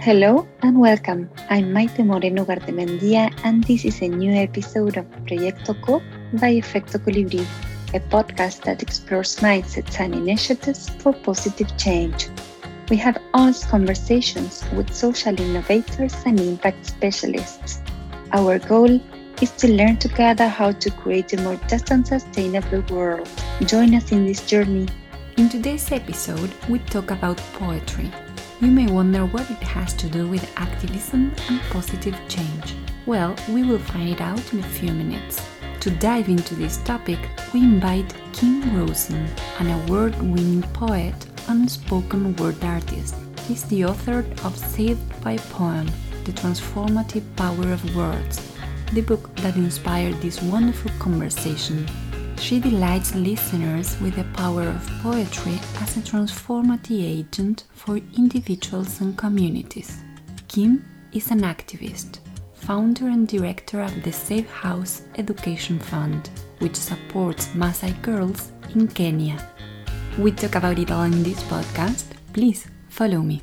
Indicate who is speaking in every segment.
Speaker 1: Hello and welcome. I'm Maite Moreno Gartemendia, and this is a new episode of Proyecto Co by Efecto Colibri, a podcast that explores mindsets and initiatives for positive change. We have honest conversations with social innovators and impact specialists. Our goal is to learn together how to create a more just and sustainable world. Join us in this journey.
Speaker 2: In today's episode, we talk about poetry. You may wonder what it has to do with activism and positive change. Well, we will find it out in a few minutes. To dive into this topic, we invite Kim Rosen, an award winning poet and spoken word artist. He's the author of Saved by Poem The Transformative Power of Words, the book that inspired this wonderful conversation. She delights listeners with the power of poetry as a transformative agent for individuals and communities. Kim is an activist, founder and director of the Safe House Education Fund, which supports Maasai girls in Kenya. We talk about it all in this podcast. Please follow me.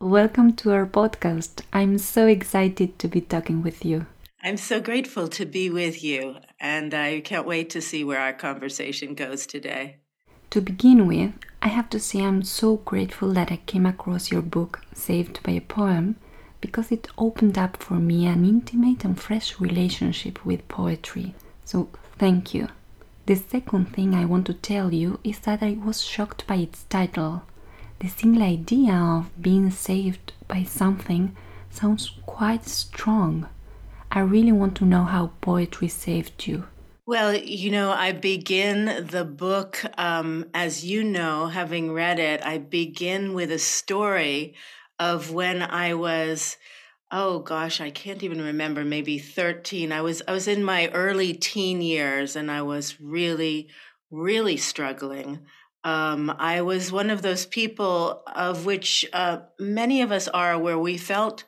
Speaker 2: Welcome to our podcast. I'm so excited to be talking with you.
Speaker 3: I'm so grateful to be with you, and I can't wait to see where our conversation goes today.
Speaker 2: To begin with, I have to say I'm so grateful that I came across your book, Saved by a Poem, because it opened up for me an intimate and fresh relationship with poetry. So, thank you. The second thing I want to tell you is that I was shocked by its title. The single idea of being saved by something sounds quite strong. I really want to know how poetry saved you.
Speaker 3: Well, you know, I begin the book, um, as you know, having read it, I begin with a story of when I was, oh gosh, I can't even remember, maybe 13. I was, I was in my early teen years and I was really, really struggling. Um, I was one of those people of which uh, many of us are, where we felt,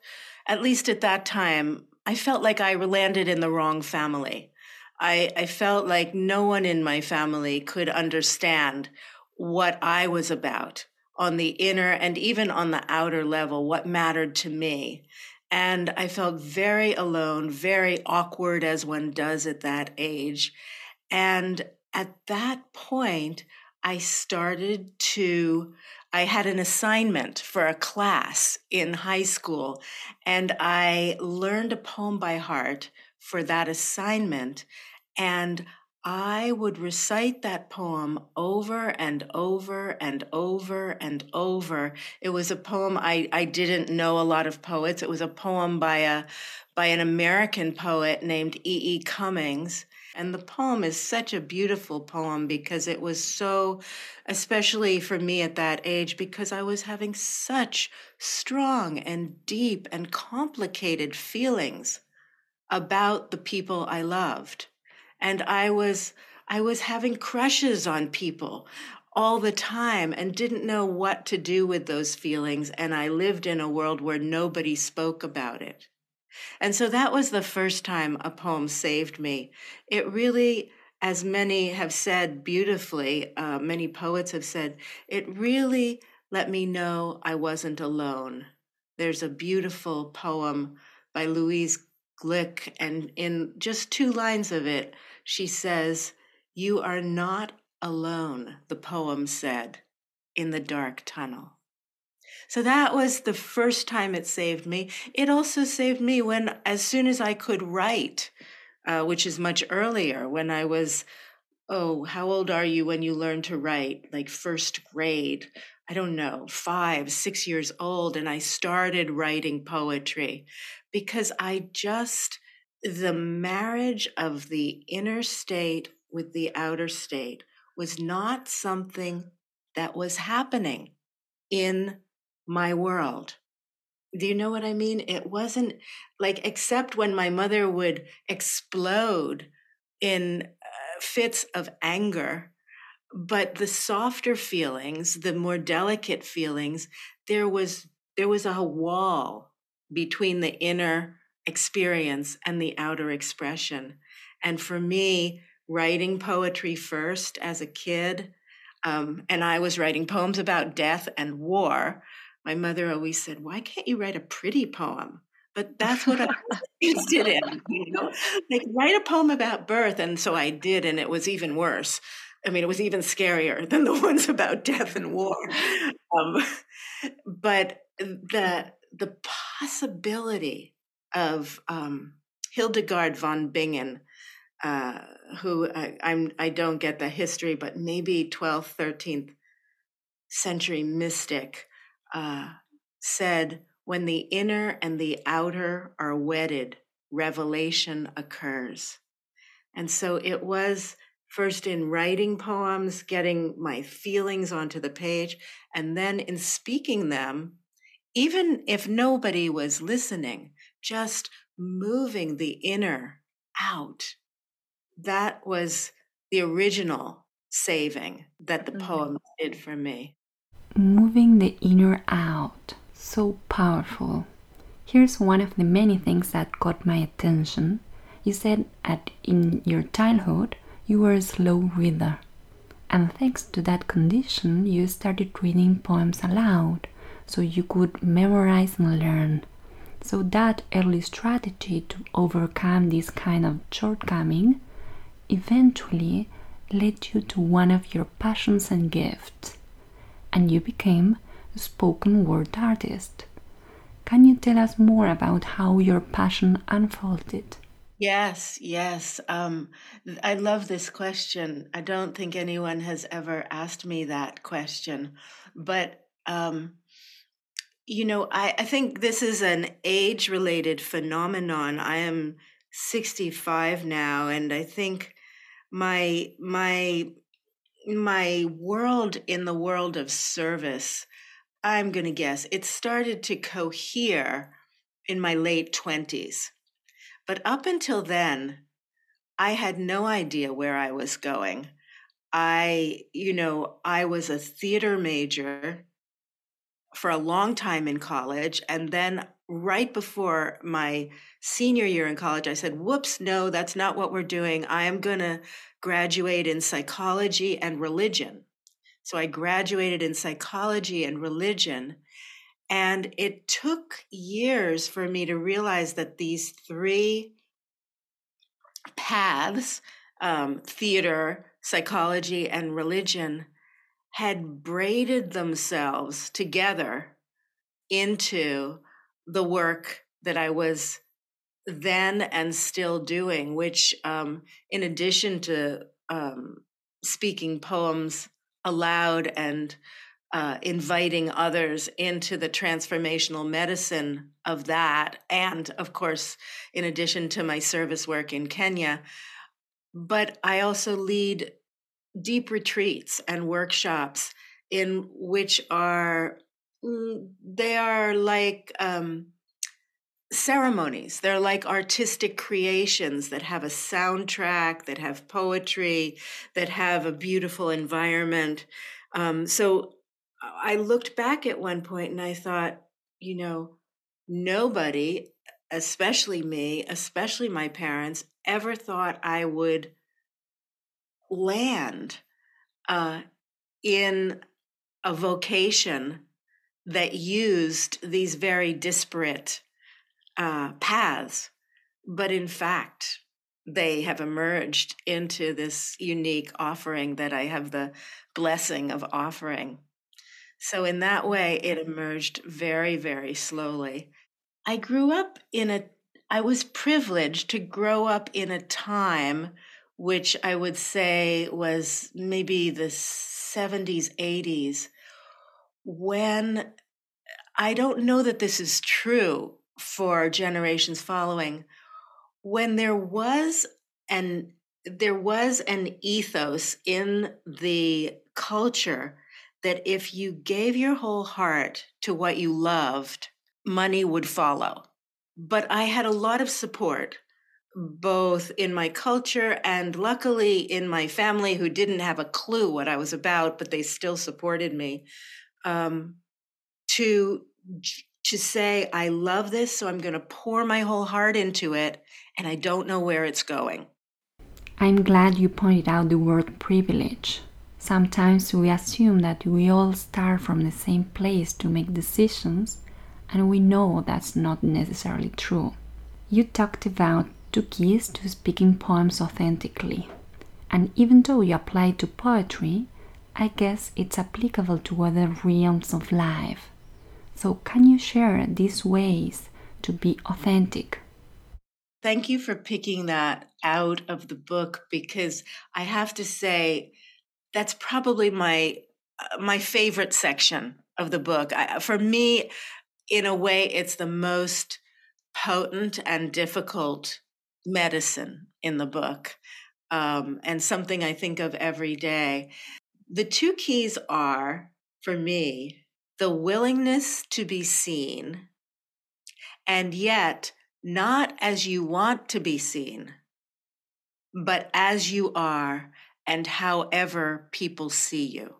Speaker 3: at least at that time, I felt like I landed in the wrong family. I, I felt like no one in my family could understand what I was about on the inner and even on the outer level, what mattered to me. And I felt very alone, very awkward as one does at that age. And at that point, I started to, I had an assignment for a class in high school, and I learned a poem by heart for that assignment. And I would recite that poem over and over and over and over. It was a poem I, I didn't know a lot of poets. It was a poem by a by an American poet named E. E. Cummings. And the poem is such a beautiful poem because it was so, especially for me at that age, because I was having such strong and deep and complicated feelings about the people I loved and I was I was having crushes on people all the time and didn't know what to do with those feelings and I lived in a world where nobody spoke about it. And so that was the first time a poem saved me. It really as many have said beautifully, uh, many poets have said, it really let me know I wasn't alone. There's a beautiful poem by Louise Glück, and in just two lines of it, she says, You are not alone, the poem said, in the dark tunnel. So that was the first time it saved me. It also saved me when, as soon as I could write, uh, which is much earlier, when I was, oh, how old are you when you learn to write? Like first grade. I don't know, five, six years old. And I started writing poetry because I just, the marriage of the inner state with the outer state was not something that was happening in my world. Do you know what I mean? It wasn't like, except when my mother would explode in uh, fits of anger. But the softer feelings, the more delicate feelings, there was there was a wall between the inner experience and the outer expression. And for me, writing poetry first as a kid, um, and I was writing poems about death and war. My mother always said, Why can't you write a pretty poem? But that's what I'm interested in, you know, like write a poem about birth. And so I did, and it was even worse. I mean, it was even scarier than the ones about death and war. Um, but the the possibility of um, Hildegard von Bingen, uh, who I, I'm I don't get the history, but maybe 12th, 13th century mystic, uh, said, "When the inner and the outer are wedded, revelation occurs." And so it was first in writing poems, getting my feelings onto the page, and then in speaking them, even if nobody was listening, just moving the inner out. That was the original saving that the mm-hmm. poem did for me.
Speaker 2: Moving the inner out. So powerful. Here's one of the many things that caught my attention. You said that in your childhood you were a slow reader. And thanks to that condition, you started reading poems aloud so you could memorize and learn. So, that early strategy to overcome this kind of shortcoming eventually led you to one of your passions and gifts, and you became a spoken word artist. Can you tell us more about how your passion unfolded?
Speaker 3: Yes, yes. Um, I love this question. I don't think anyone has ever asked me that question. But, um, you know, I, I think this is an age related phenomenon. I am 65 now, and I think my, my, my world in the world of service, I'm going to guess, it started to cohere in my late 20s but up until then, I had no idea where I was going. I, you know, I was a theater major for a long time in college. And then right before my senior year in college, I said, whoops, no, that's not what we're doing. I am going to graduate in psychology and religion. So I graduated in psychology and religion. And it took years for me to realize that these three paths um, theater, psychology, and religion had braided themselves together into the work that I was then and still doing, which, um, in addition to um, speaking poems aloud and uh, inviting others into the transformational medicine of that. And of course, in addition to my service work in Kenya, but I also lead deep retreats and workshops in which are they are like um, ceremonies. They're like artistic creations that have a soundtrack that have poetry that have a beautiful environment. Um, so I looked back at one point and I thought, you know, nobody, especially me, especially my parents, ever thought I would land uh, in a vocation that used these very disparate uh, paths. But in fact, they have emerged into this unique offering that I have the blessing of offering. So, in that way, it emerged very, very slowly. I grew up in a, I was privileged to grow up in a time which I would say was maybe the 70s, 80s, when I don't know that this is true for generations following, when there was an there was an ethos in the culture that if you gave your whole heart to what you loved, money would follow. But I had a lot of support, both in my culture and luckily in my family, who didn't have a clue what I was about, but they still supported me. Um, to to say, I love this, so I'm going to pour my whole heart into it, and I don't know where it's going.
Speaker 2: I'm glad you pointed out the word privilege Sometimes we assume that we all start from the same place to make decisions, and we know that's not necessarily true. You talked about two keys to speaking poems authentically, and even though you apply to poetry, I guess it's applicable to other realms of life. So, can you share these ways to be authentic?
Speaker 3: Thank you for picking that out of the book because I have to say that's probably my uh, my favorite section of the book. I, for me, in a way, it's the most potent and difficult medicine in the book, um, and something I think of every day. The two keys are, for me, the willingness to be seen, and yet not as you want to be seen, but as you are and however people see you.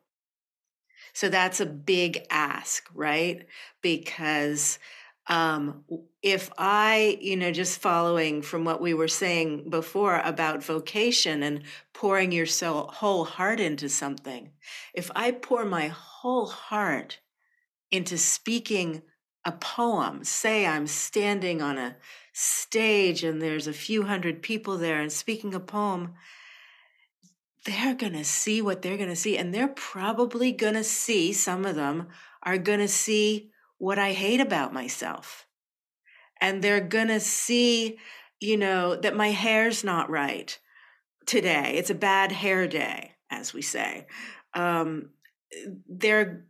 Speaker 3: So that's a big ask, right? Because um, if I, you know, just following from what we were saying before about vocation and pouring your soul, whole heart into something, if I pour my whole heart into speaking a poem, say I'm standing on a stage and there's a few hundred people there and speaking a poem, they're going to see what they're going to see. And they're probably going to see, some of them are going to see what I hate about myself. And they're going to see, you know, that my hair's not right today. It's a bad hair day, as we say. Um, they're,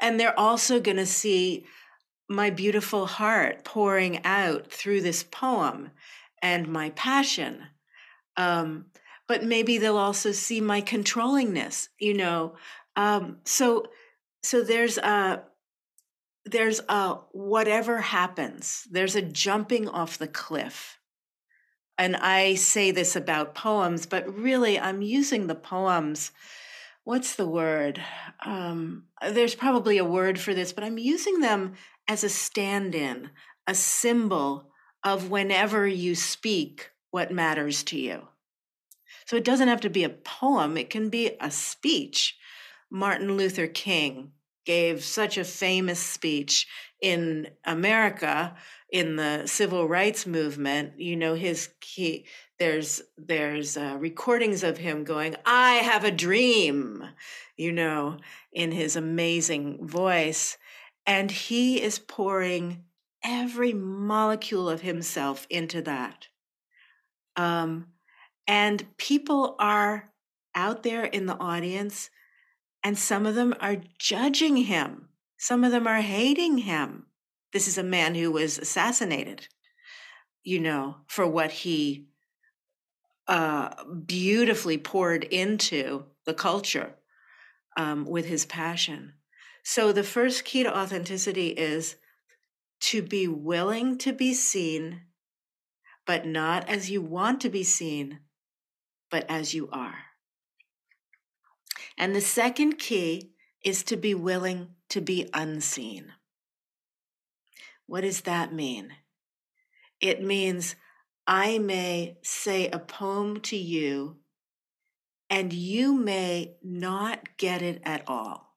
Speaker 3: and they're also going to see my beautiful heart pouring out through this poem and my passion. Um, but maybe they'll also see my controllingness, you know. Um, so, so there's a there's a whatever happens. There's a jumping off the cliff, and I say this about poems, but really I'm using the poems. What's the word? Um, there's probably a word for this, but I'm using them as a stand in, a symbol of whenever you speak what matters to you. So it doesn't have to be a poem, it can be a speech. Martin Luther King gave such a famous speech in America in the civil rights movement. You know, his he there's there's uh, recordings of him going, "I have a dream," you know, in his amazing voice. And he is pouring every molecule of himself into that. Um, and people are out there in the audience, and some of them are judging him, some of them are hating him. This is a man who was assassinated, you know, for what he uh, beautifully poured into the culture um, with his passion. So the first key to authenticity is to be willing to be seen, but not as you want to be seen, but as you are. And the second key is to be willing to be unseen. What does that mean? It means I may say a poem to you and you may not get it at all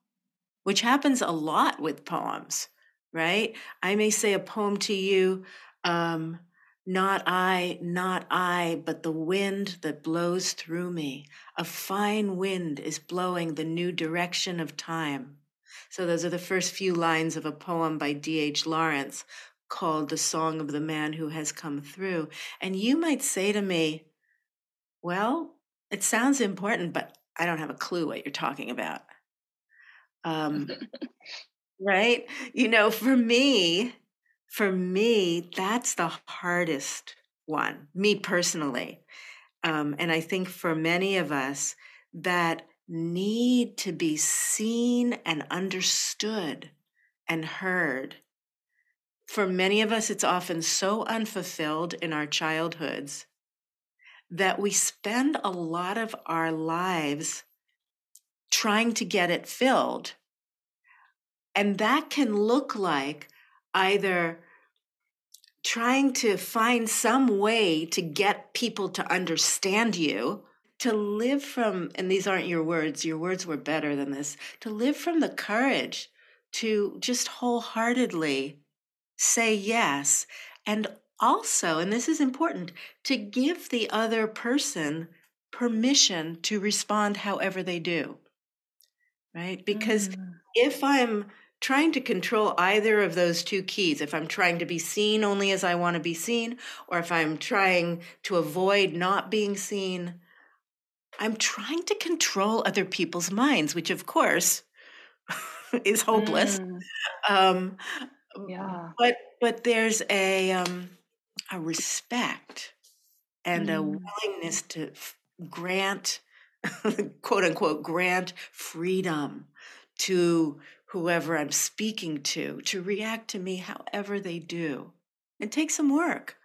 Speaker 3: which happens a lot with poems, right? I may say a poem to you, um, not I, not I, but the wind that blows through me. A fine wind is blowing the new direction of time. So, those are the first few lines of a poem by D.H. Lawrence called The Song of the Man Who Has Come Through. And you might say to me, Well, it sounds important, but I don't have a clue what you're talking about. Um, right? You know, for me, for me, that's the hardest one, me personally. Um, and I think for many of us that need to be seen and understood and heard. For many of us, it's often so unfulfilled in our childhoods that we spend a lot of our lives trying to get it filled. And that can look like either trying to find some way to get people to understand you, to live from, and these aren't your words, your words were better than this, to live from the courage to just wholeheartedly say yes. And also, and this is important, to give the other person permission to respond however they do. Right? Because mm. if I'm trying to control either of those two keys, if I'm trying to be seen only as I want to be seen, or if I'm trying to avoid not being seen, I'm trying to control other people's minds, which of course is hopeless. Mm. Um, yeah. But but there's a um, a respect and mm. a willingness to f- grant quote unquote grant freedom to whoever I'm speaking to to react to me however they do. It takes some work.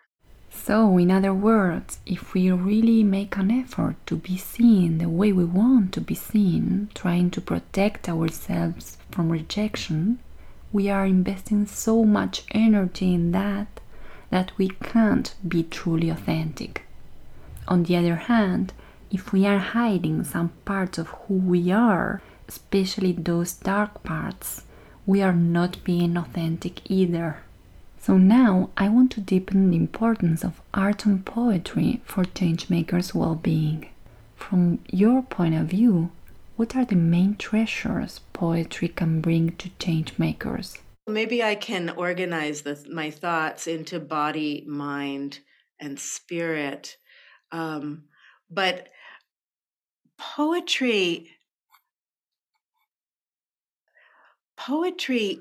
Speaker 2: So, in other words, if we really make an effort to be seen the way we want to be seen, trying to protect ourselves from rejection, we are investing so much energy in that that we can't be truly authentic. On the other hand, if we are hiding some parts of who we are, especially those dark parts, we are not being authentic either. So now I want to deepen the importance of art and poetry for changemakers' well-being. From your point of view, what are the main treasures poetry can bring to changemakers?
Speaker 3: Maybe I can organize the, my thoughts into body, mind, and spirit. Um, but poetry, poetry,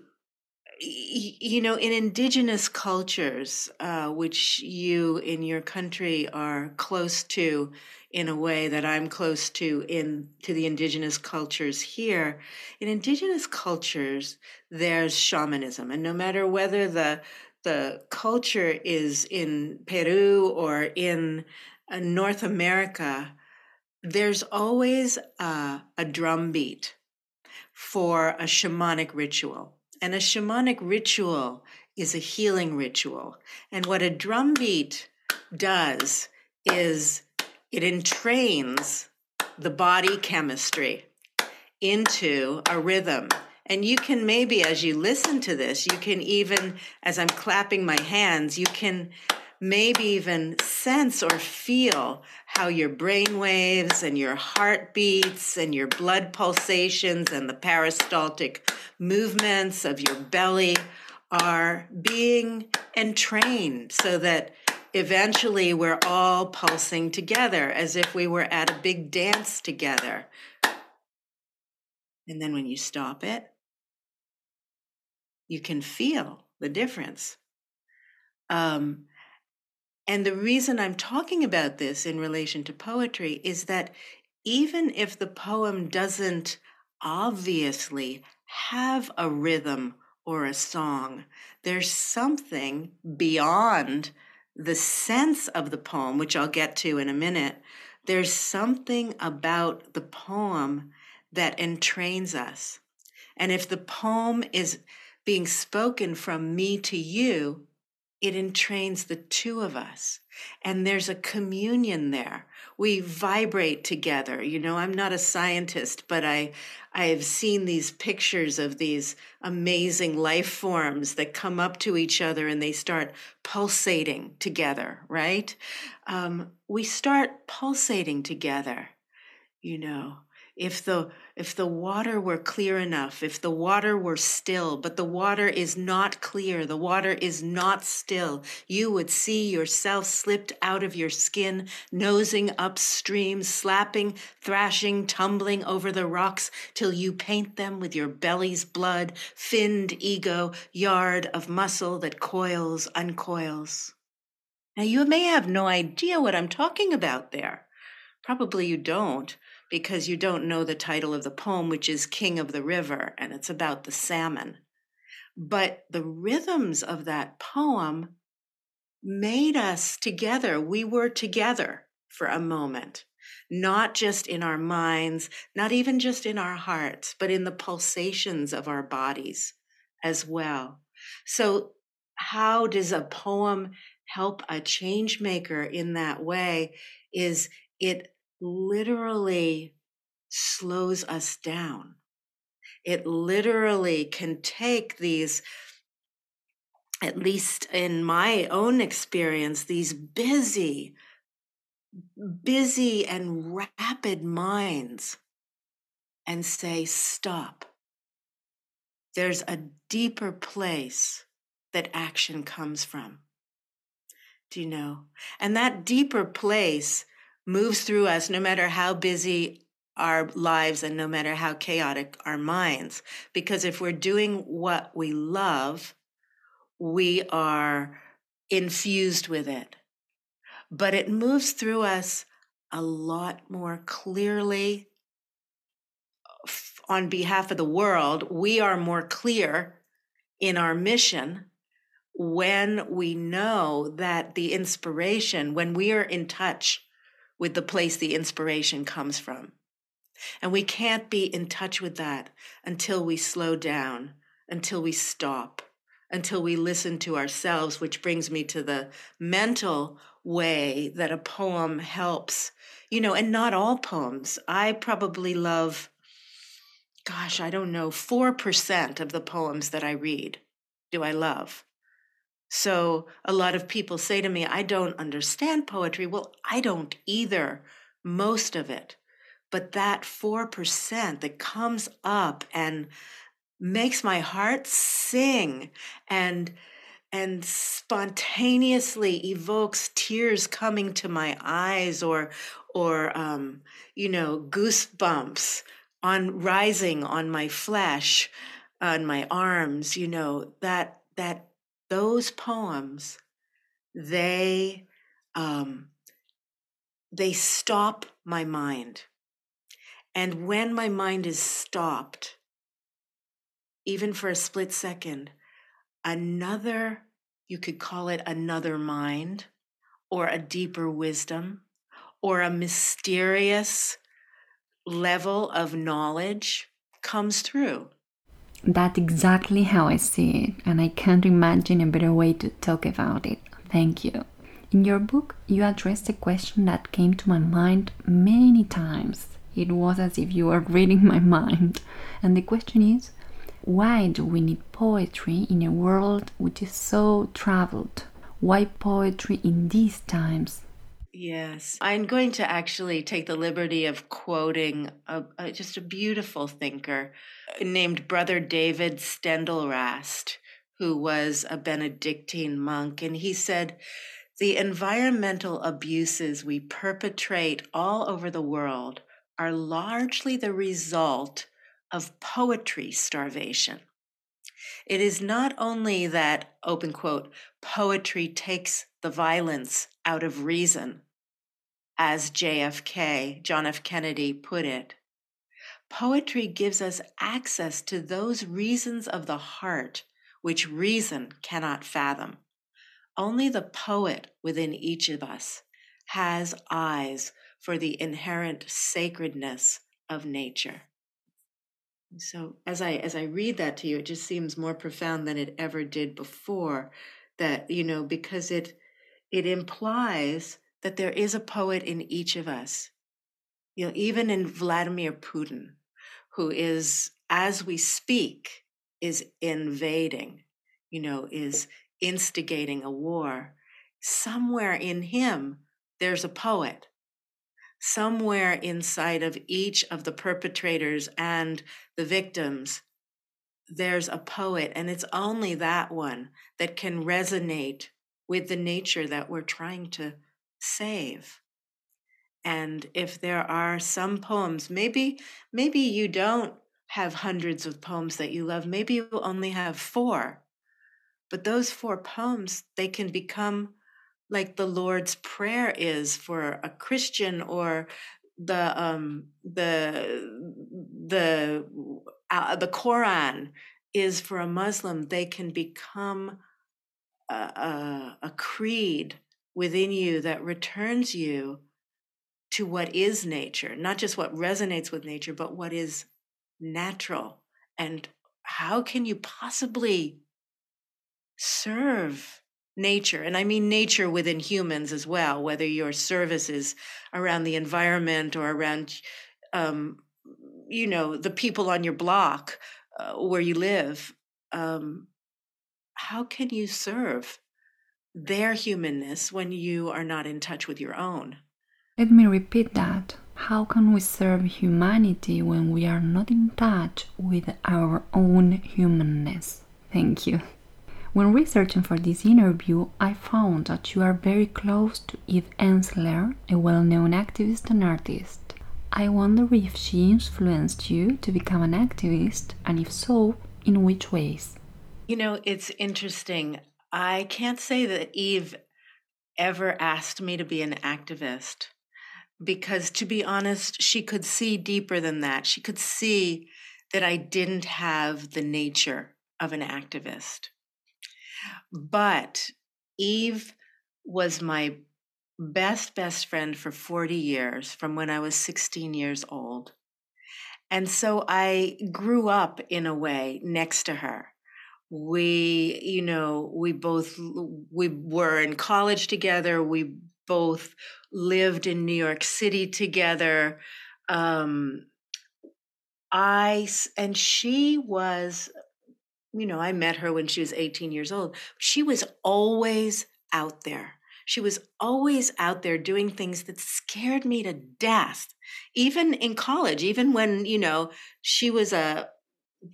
Speaker 3: you know, in indigenous cultures, uh, which you in your country are close to, in a way that I'm close to in to the indigenous cultures here. In indigenous cultures, there's shamanism, and no matter whether the the culture is in Peru or in uh, North America, there's always a, a drum beat for a shamanic ritual. And a shamanic ritual is a healing ritual. And what a drum beat does is it entrains the body chemistry into a rhythm. And you can maybe, as you listen to this, you can even, as I'm clapping my hands, you can maybe even sense or feel how your brain waves and your heartbeats and your blood pulsations and the peristaltic movements of your belly are being entrained so that eventually we're all pulsing together as if we were at a big dance together. And then when you stop it, you can feel the difference. Um, and the reason I'm talking about this in relation to poetry is that even if the poem doesn't obviously have a rhythm or a song, there's something beyond the sense of the poem, which I'll get to in a minute, there's something about the poem that entrains us. And if the poem is being spoken from me to you, it entrains the two of us. And there's a communion there. We vibrate together. You know, I'm not a scientist, but I, I've seen these pictures of these amazing life forms that come up to each other and they start pulsating together, right? Um, we start pulsating together, you know. If the if the water were clear enough, if the water were still, but the water is not clear, the water is not still, you would see yourself slipped out of your skin, nosing upstream, slapping, thrashing, tumbling over the rocks till you paint them with your belly's blood, finned ego, yard of muscle that coils, uncoils. Now, you may have no idea what I'm talking about there. Probably you don't because you don't know the title of the poem, which is King of the River, and it's about the salmon. But the rhythms of that poem made us together. We were together for a moment, not just in our minds, not even just in our hearts, but in the pulsations of our bodies as well. So, how does a poem help a change maker in that way? Is it literally slows us down. It literally can take these, at least in my own experience, these busy, busy and rapid minds and say, stop. There's a deeper place that action comes from. Do you know? And that deeper place moves through us no matter how busy our lives and no matter how chaotic our minds. Because if we're doing what we love, we are infused with it. But it moves through us a lot more clearly on behalf of the world. We are more clear in our mission when we know that the inspiration, when we are in touch with the place the inspiration comes from. And we can't be in touch with that until we slow down, until we stop, until we listen to ourselves, which brings me to the mental way that a poem helps, you know, and not all poems. I probably love, gosh, I don't know, 4% of the poems that I read do I love. So a lot of people say to me, I don't understand poetry. Well, I don't either, most of it. But that 4% that comes up and makes my heart sing and and spontaneously evokes tears coming to my eyes or or um, you know goosebumps on rising on my flesh on my arms you know that that those poems they um, they stop my mind. And when my mind is stopped even for a split second another you could call it another mind or a deeper wisdom or a mysterious level of knowledge comes through
Speaker 2: that's exactly how I see it, and I can't imagine a better way to talk about it. Thank you. In your book, you addressed a question that came to my mind many times. It was as if you were reading my mind. And the question is why do we need poetry in a world which is so traveled? Why poetry in these times?
Speaker 3: Yes, I'm going to actually take the liberty of quoting a, a, just a beautiful thinker named Brother David Steindl-Rast, who was a Benedictine monk. And he said, The environmental abuses we perpetrate all over the world are largely the result of poetry starvation. It is not only that, open quote, poetry takes the violence out of reason, as JFK, John F. Kennedy, put it. Poetry gives us access to those reasons of the heart which reason cannot fathom. Only the poet within each of us has eyes for the inherent sacredness of nature. So as I as I read that to you, it just seems more profound than it ever did before. That you know, because it it implies that there is a poet in each of us. You know, even in Vladimir Putin, who is, as we speak, is invading, you know, is instigating a war. Somewhere in him, there's a poet somewhere inside of each of the perpetrators and the victims, there's a poet, and it's only that one that can resonate with the nature that we're trying to save. And if there are some poems, maybe maybe you don't have hundreds of poems that you love, maybe you only have four. But those four poems, they can become like the Lord's Prayer is for a Christian or the um the the uh, the Quran is for a Muslim they can become a, a, creed within you that returns you to what is nature not just what resonates with nature but what is natural and how can you possibly serve nature. And I mean nature within humans as well, whether your service is around the environment or around, um, you know, the people on your block uh, where you live. Um, how can you serve their humanness when you are not in touch with your own?
Speaker 2: Let me repeat that. How can we serve humanity when we are not in touch with our own humanness? Thank you. When researching for this interview, I found that you are very close to Eve Ensler, a well known activist and artist. I wonder if she influenced you to become an activist, and if so, in which ways?
Speaker 3: You know, it's interesting. I can't say that Eve ever asked me to be an activist because, to be honest, she could see deeper than that. She could see that I didn't have the nature of an activist. But Eve was my best, best friend for 40 years from when I was 16 years old. And so I grew up in a way next to her. We, you know, we both we were in college together. We both lived in New York City together. Um, I and she was you know, I met her when she was 18 years old. She was always out there. She was always out there doing things that scared me to death. Even in college, even when, you know, she was a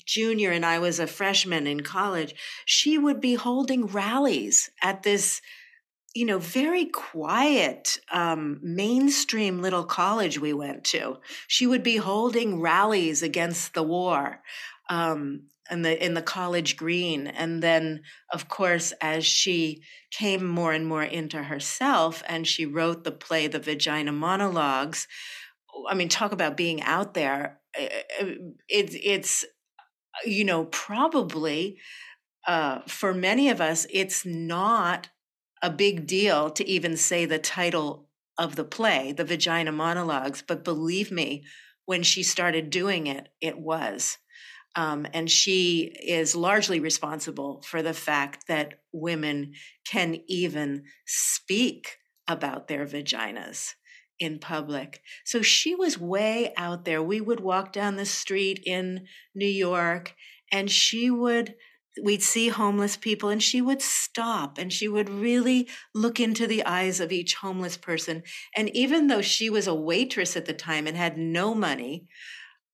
Speaker 3: junior and I was a freshman in college, she would be holding rallies at this, you know, very quiet, um, mainstream little college we went to. She would be holding rallies against the war. Um, in the in the college green and then of course as she came more and more into herself and she wrote the play the vagina monologues i mean talk about being out there it's it's you know probably uh, for many of us it's not a big deal to even say the title of the play the vagina monologues but believe me when she started doing it it was. Um, and she is largely responsible for the fact that women can even speak about their vaginas in public. So she was way out there. We would walk down the street in New York and she would we'd see homeless people and she would stop and she would really look into the eyes of each homeless person and even though she was a waitress at the time and had no money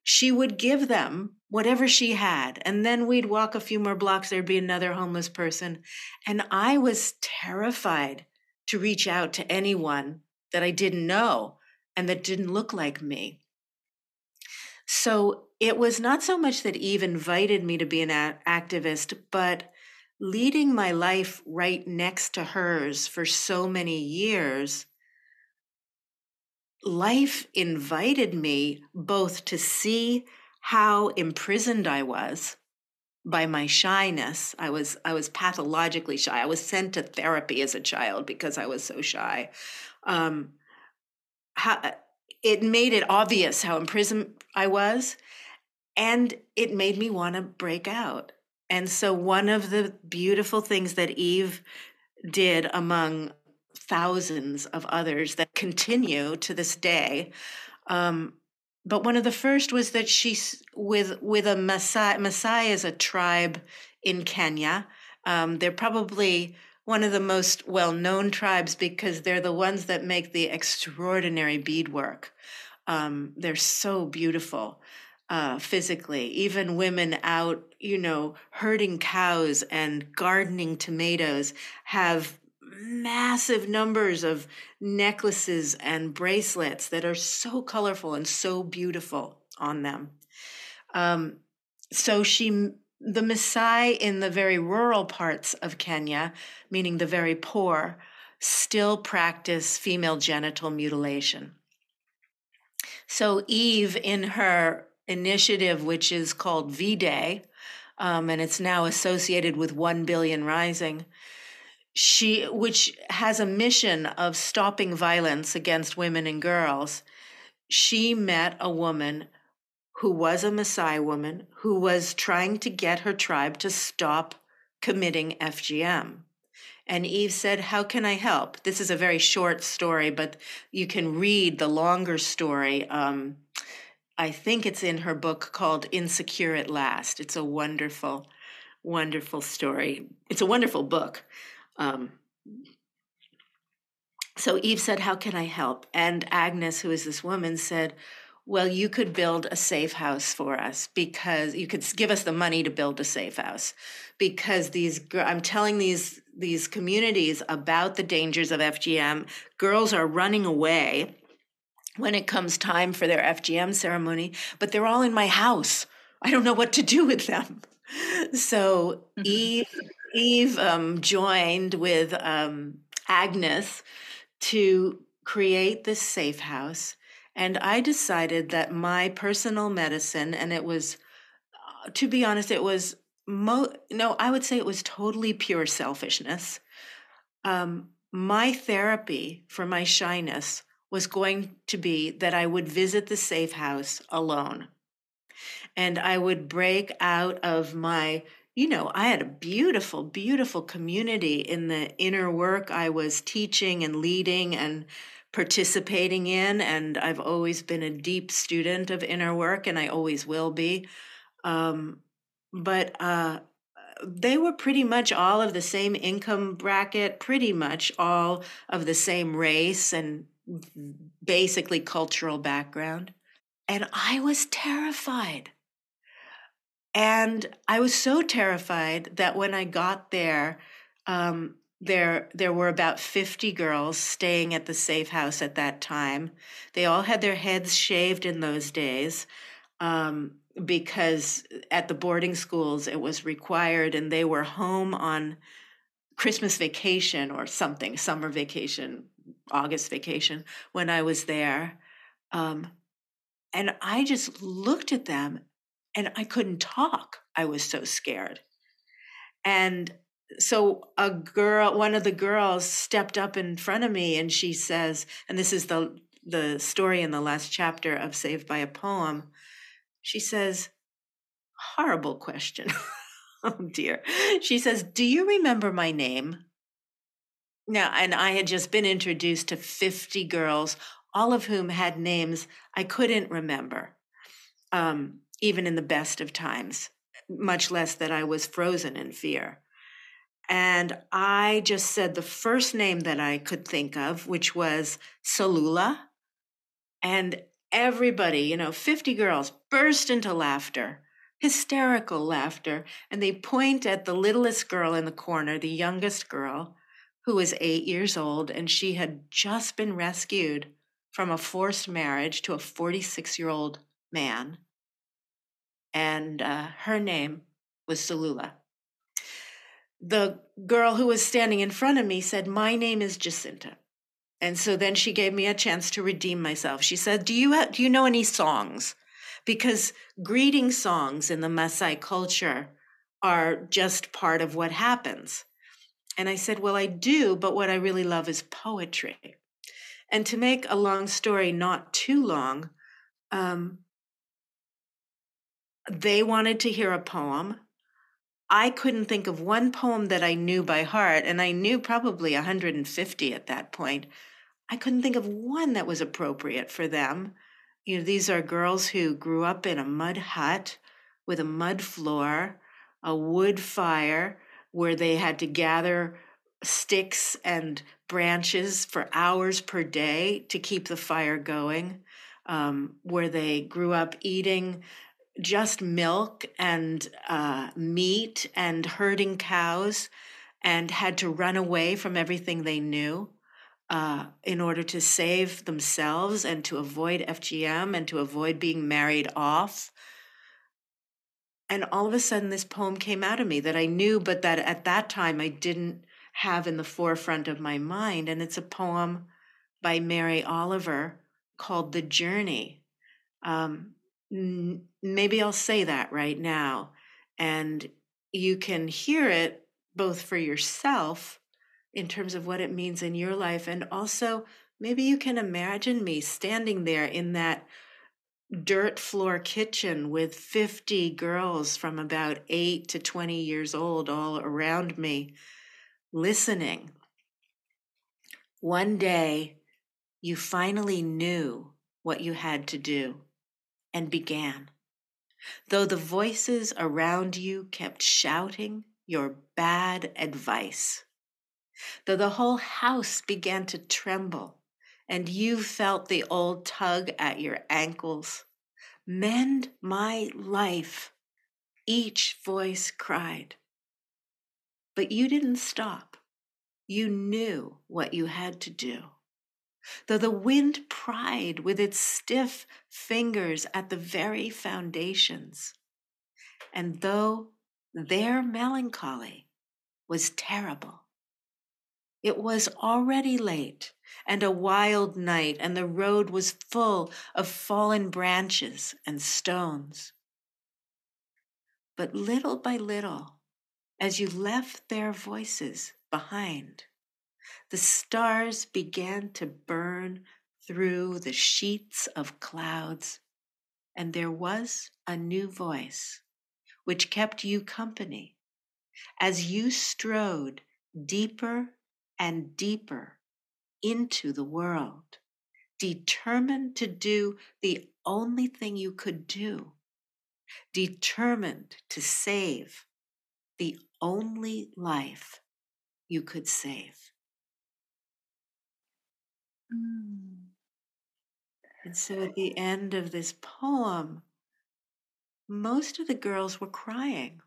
Speaker 3: she would give them whatever she had. And then we'd walk a few more blocks, there'd be another homeless person. And I was terrified to reach out to anyone that I didn't know and that didn't look like me. So it was not so much that Eve invited me to be an activist, but leading my life right next to hers for so many years life invited me both to see how imprisoned I was by my shyness. I was I was pathologically shy. I was sent to therapy as a child because I was so shy. Um, how, it made it obvious how imprisoned I was, and it made me want to break out. And so, one of the beautiful things that Eve did among thousands of others that continue to this day. Um, but one of the first was that she, with with a Maasai, Maasai is a tribe in Kenya. Um, they're probably one of the most well known tribes because they're the ones that make the extraordinary beadwork. Um, they're so beautiful uh, physically. Even women out, you know, herding cows and gardening tomatoes have massive numbers of necklaces and bracelets that are so colorful and so beautiful on them. Um, so she, the Maasai in the very rural parts of Kenya, meaning the very poor, still practice female genital mutilation. So Eve, in her initiative, which is called V Day, um, and it's now associated with 1 Billion Rising, she which has a mission of stopping violence against women and girls she met a woman who was a Maasai woman who was trying to get her tribe to stop committing FGM. And Eve said, How can I help? This is a very short story, but you can read the longer story. Um, I think it's in her book called Insecure at Last. It's a wonderful, wonderful story. It's a wonderful book. Um, so Eve said, How can I help? And Agnes, who is this woman, said, Well, you could build a safe house for us because you could give us the money to build a safe house because these I'm telling these these communities about the dangers of FGM. Girls are running away when it comes time for their FGM ceremony, but they're all in my house. I don't know what to do with them. So mm-hmm. Eve Eve um, joined with um, Agnes to create this safe house. And I decided that my personal medicine, and it was, uh, to be honest, it was, mo- no, I would say it was totally pure selfishness. Um, my therapy for my shyness was going to be that I would visit the safe house alone. And I would break out of my you know, I had a beautiful, beautiful community in the inner work I was teaching and leading and participating in. And I've always been a deep student of inner work, and I always will be. Um, but uh, they were pretty much all of the same income bracket, pretty much all of the same race and basically cultural background. And I was terrified. And I was so terrified that when I got there, um, there there were about 50 girls staying at the safe house at that time. They all had their heads shaved in those days um, because at the boarding schools it was required, and they were home on Christmas vacation or something, summer vacation, August vacation when I was there. Um, and I just looked at them and I couldn't talk. I was so scared. And so a girl, one of the girls stepped up in front of me and she says, and this is the the story in the last chapter of Saved by a Poem. She says, horrible question. oh dear. She says, Do you remember my name? Now, and I had just been introduced to 50 girls, all of whom had names I couldn't remember. Um, even in the best of times, much less that I was frozen in fear. And I just said the first name that I could think of, which was Salula. And everybody, you know, 50 girls burst into laughter, hysterical laughter. And they point at the littlest girl in the corner, the youngest girl, who was eight years old. And she had just been rescued from a forced marriage to a 46 year old man and uh, her name was Salula. The girl who was standing in front of me said, My name is Jacinta. And so then she gave me a chance to redeem myself. She said, Do you, have, do you know any songs? Because greeting songs in the Maasai culture are just part of what happens. And I said, Well, I do, but what I really love is poetry. And to make a long story not too long, um, they wanted to hear a poem. I couldn't think of one poem that I knew by heart, and I knew probably 150 at that point. I couldn't think of one that was appropriate for them. You know, these are girls who grew up in a mud hut with a mud floor, a wood fire where they had to gather sticks and branches for hours per day to keep the fire going, um, where they grew up eating just milk and uh, meat and herding cows and had to run away from everything they knew uh, in order to save themselves and to avoid FGM and to avoid being married off. And all of a sudden, this poem came out of me that I knew, but that at that time I didn't have in the forefront of my mind. And it's a poem by Mary Oliver called The Journey. Um, maybe I'll say that right now. And you can hear it both for yourself in terms of what it means in your life. And also, maybe you can imagine me standing there in that dirt floor kitchen with 50 girls from about 8 to 20 years old all around me listening. One day, you finally knew what you had to do and began. Though the voices around you kept shouting your bad advice, though the whole house began to tremble and you felt the old tug at your ankles, mend my life, each voice cried. But you didn't stop. You knew what you had to do. Though the wind pried with its stiff fingers at the very foundations, and though their melancholy was terrible, it was already late and a wild night, and the road was full of fallen branches and stones. But little by little, as you left their voices behind, the stars began to burn through the sheets of clouds, and there was a new voice which kept you company as you strode deeper and deeper into the world, determined to do the only thing you could do determined to save the only life you could save. Mm. And so at the end of this poem, most of the girls were crying.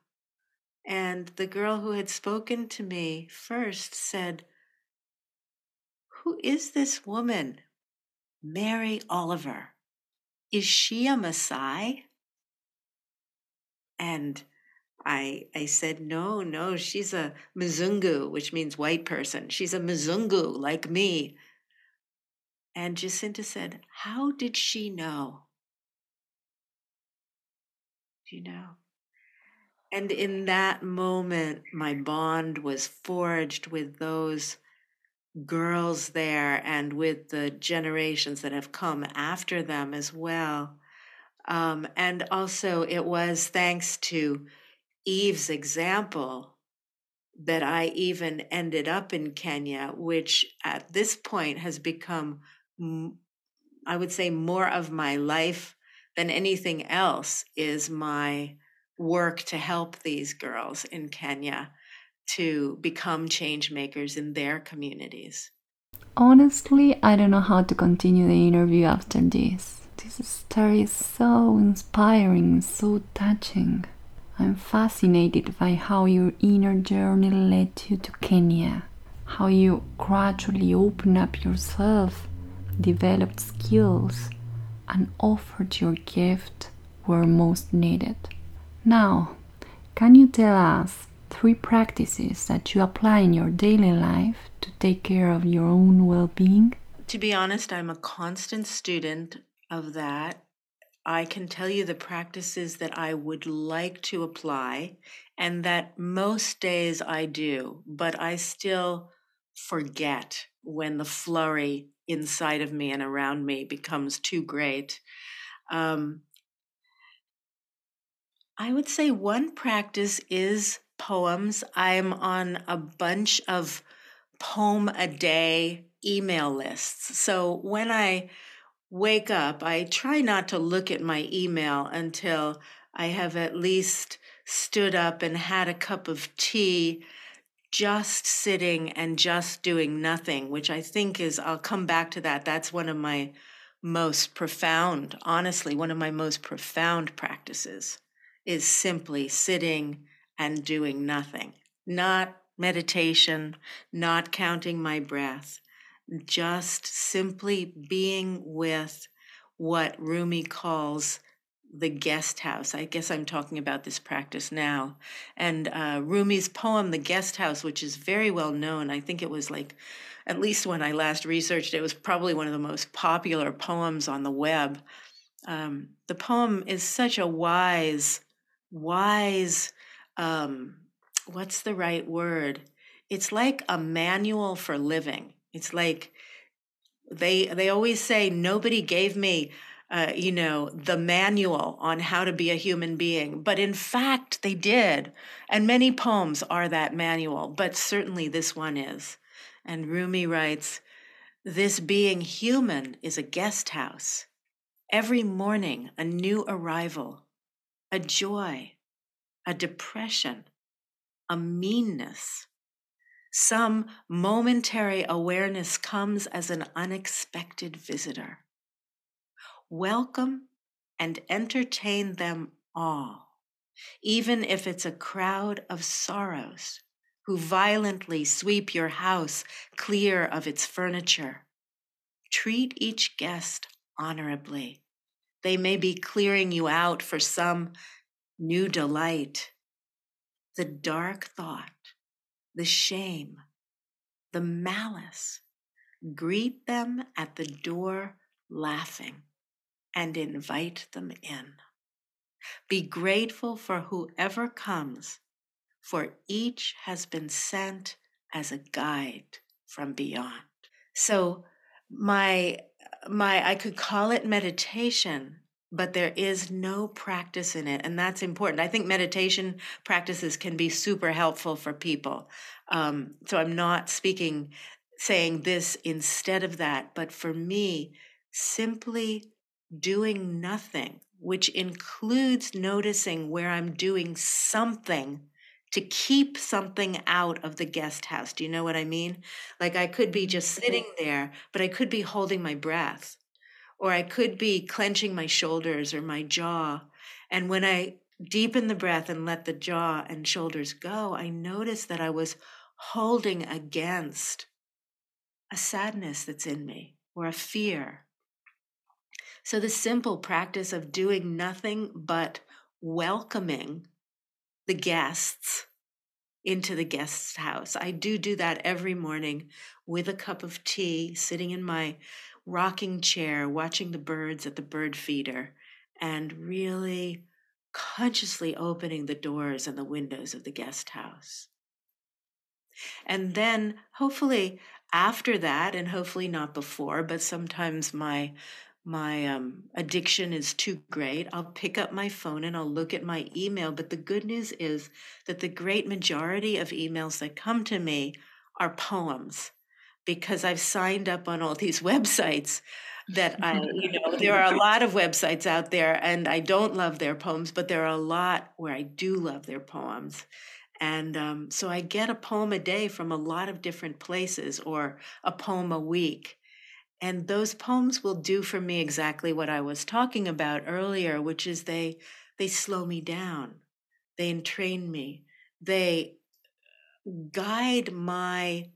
Speaker 3: And the girl who had spoken to me first said, Who is this woman? Mary Oliver. Is she a Maasai? And I I said, no, no, she's a Mzungu, which means white person. She's a Mzungu like me. And Jacinta said, How did she know? Do you know? And in that moment, my bond was forged with those girls there and with the generations that have come after them as well. Um, and also, it was thanks to Eve's example that I even ended up in Kenya, which at this point has become, I would say, more of my life than anything else is my work to help these girls in Kenya to become change makers in their communities.
Speaker 2: Honestly, I don't know how to continue the interview after this. This story is so inspiring, so touching. I'm fascinated by how your inner journey led you to Kenya, how you gradually open up yourself, developed skills, and offered your gift where most needed. Now, can you tell us three practices that you apply in your daily life to take care of your own well being?
Speaker 3: To be honest, I'm a constant student of that I can tell you the practices that I would like to apply and that most days I do, but I still forget when the flurry inside of me and around me becomes too great. Um, I would say one practice is poems. I'm on a bunch of poem a day email lists. So when I wake up, I try not to look at my email until I have at least stood up and had a cup of tea, just sitting and just doing nothing, which I think is, I'll come back to that. That's one of my most profound, honestly, one of my most profound practices is simply sitting and doing nothing, not meditation, not counting my breath, just simply being with what Rumi calls the guest house. I guess I'm talking about this practice now. And uh, Rumi's poem, The Guest House, which is very well known, I think it was like, at least when I last researched it, was probably one of the most popular poems on the web. Um, the poem is such a wise, wise, um, what's the right word? It's like a manual for living. It's like they they always say nobody gave me uh, you know, the manual on how to be a human being. But in fact, they did. And many poems are that manual, but certainly this one is. And Rumi writes This being human is a guest house. Every morning, a new arrival, a joy, a depression, a meanness. Some momentary awareness comes as an unexpected visitor. Welcome and entertain them all, even if it's a crowd of sorrows who violently sweep your house clear of its furniture. Treat each guest honorably. They may be clearing you out for some new delight. The dark thought, the shame, the malice, greet them at the door laughing and invite them in. Be grateful for whoever comes, for each has been sent as a guide from beyond. So, my my I could call it meditation, but there is no practice in it, and that's important. I think meditation practices can be super helpful for people. Um, so I'm not speaking saying this instead of that, but for me, simply doing nothing, which includes noticing where I'm doing something to keep something out of the guest house. Do you know what I mean? Like I could be just mm-hmm. sitting there, but I could be holding my breath, or I could be clenching my shoulders or my jaw. And when I deepen the breath and let the jaw and shoulders go, I notice that I was holding against a sadness that's in me or a fear so, the simple practice of doing nothing but welcoming the guests into the guest's house. I do do that every morning with a cup of tea, sitting in my rocking chair, watching the birds at the bird feeder, and really consciously opening the doors and the windows of the guest house. And then, hopefully, after that, and hopefully not before, but sometimes my my um, addiction is too great, I'll pick up my phone and I'll look at my email. But the good news is that the great majority of emails that come to me are poems because I've signed up on all these websites that I, you know, there are a lot of websites out there and I don't love their poems, but there are a lot where I do love their poems. And um, so I get a poem a day from a lot of different places or a poem a week. And those poems will do for me exactly what I was talking about earlier, which is they they slow me down. They entrain me. They guide my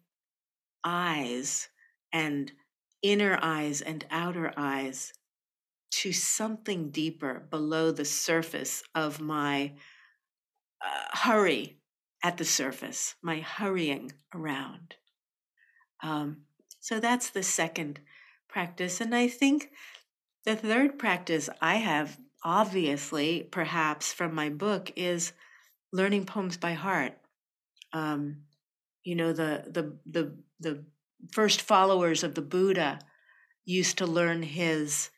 Speaker 3: eyes and inner eyes and outer eyes to something deeper below the surface of my uh, hurry at the surface, my hurrying around. Um, so that's the second practice. And I think the third practice I have, obviously, perhaps from my book, is learning poems by heart. Um, you know, the the the the first followers of the Buddha used to learn his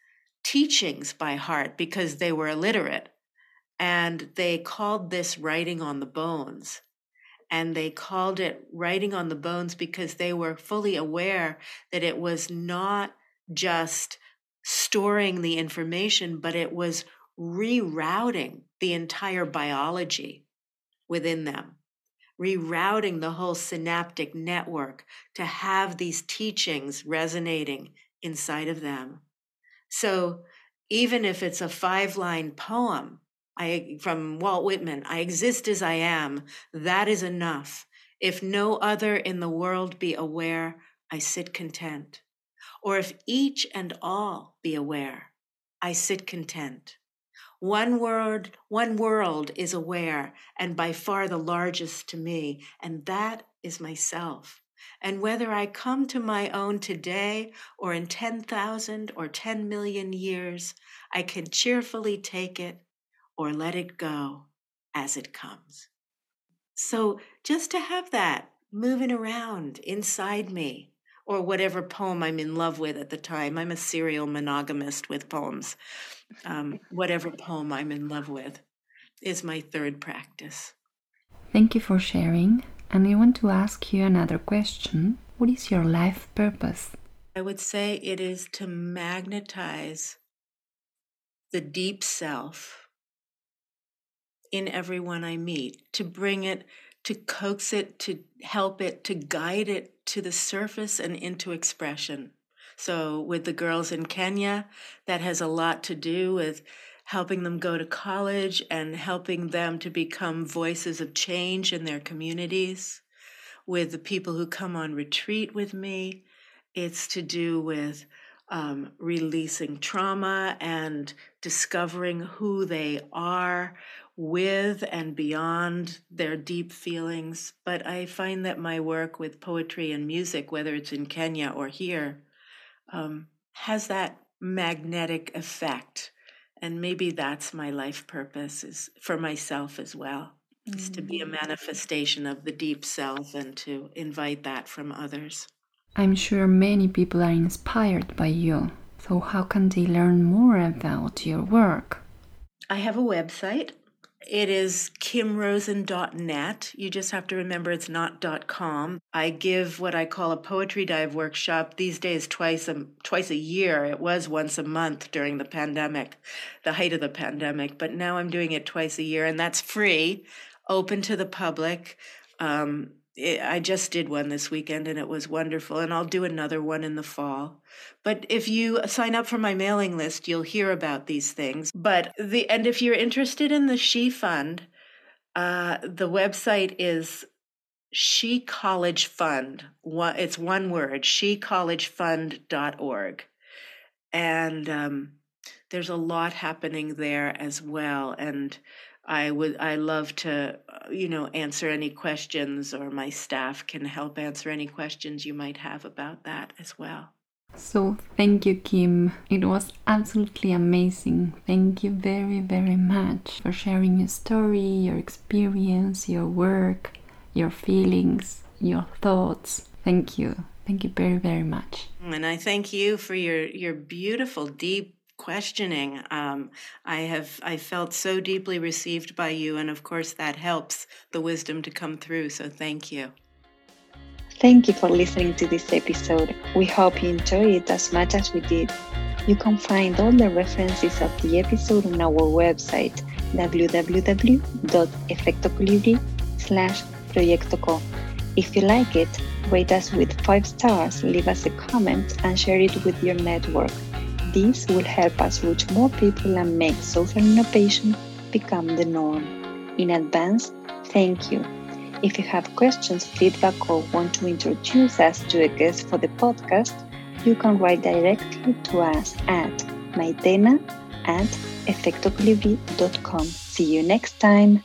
Speaker 3: teachings by heart because they were illiterate. And they called this writing on the bones and they called it writing on the bones because they were fully aware that it was not just storing the information, but it was rerouting the entire biology within them, rerouting the whole synaptic network to have these teachings resonating inside of them. So even if it's a five line poem, I, from Walt Whitman, I exist as I am, that is enough. If no other in the world be aware, I sit content. Or if each and all be aware, I sit content. One word, one world is aware, and by far the largest to me, and that is myself. And whether I come to my own today or in 10,000 or 10 million years, I can cheerfully take it or let it go as it comes. So just to have that moving around inside me, or whatever poem I'm in love with at the time. I'm a serial monogamist with poems. Um, whatever poem I'm in love with is my third practice.
Speaker 2: Thank you for sharing. And I want to ask you another question. What is your life purpose?
Speaker 3: I would say it is to magnetize the deep self in everyone I meet, to bring it, to coax it, to help it, to guide it to the surface and into expression. So, with the girls in Kenya, that has a lot to do with helping them go to college and helping them to become voices of change in their communities. With the people who come on retreat with me, it's to do with um, releasing trauma and discovering who they are with and beyond their deep feelings. But I find that my work with poetry and music, whether it's in Kenya or here, um, has that magnetic effect. And maybe that's my life purpose is for myself as well, mm-hmm. is to be a mm. manifestation of the deep self and to invite that from others.
Speaker 2: I'm sure many people are inspired by you. So, how can they learn more about your work?
Speaker 3: I have a website. It is kimrosen.net. You just have to remember it's not .com. I give what I call a poetry dive workshop these days twice a twice a year. It was once a month during the pandemic, the height of the pandemic, but now I'm doing it twice a year and that's free, open to the public. Um, it, I just did one this weekend and it was wonderful, and I'll do another one in the fall. But if you sign up for my mailing list, you'll hear about these things. But the and if you're interested in the She Fund, uh, the website is She College Fund. It's one word, shecollegefund.org. And um, there's a lot happening there as well. And I would I love to uh, you know answer any questions or my staff can help answer any questions you might have about that as well.
Speaker 2: So thank you Kim. It was absolutely amazing. Thank you very very much for sharing your story, your experience, your work, your feelings, your thoughts. Thank you. Thank you very very much.
Speaker 3: And I thank you for your your beautiful deep questioning. Um, I have I felt so deeply received by you, and of course that helps the wisdom to come through. So thank you.
Speaker 1: Thank you for listening to this episode. We hope you enjoy it as much as we did. You can find all the references of the episode on our website www.efectocolibri slash proyectoco. If you like it, rate us with 5 stars, leave us a comment, and share it with your network. This will help us reach more people and make social innovation become the norm. In advance, thank you. If you have questions, feedback, or want to introduce us to a guest for the podcast, you can write directly to us at maitena at efectocolibri.com. See you next time.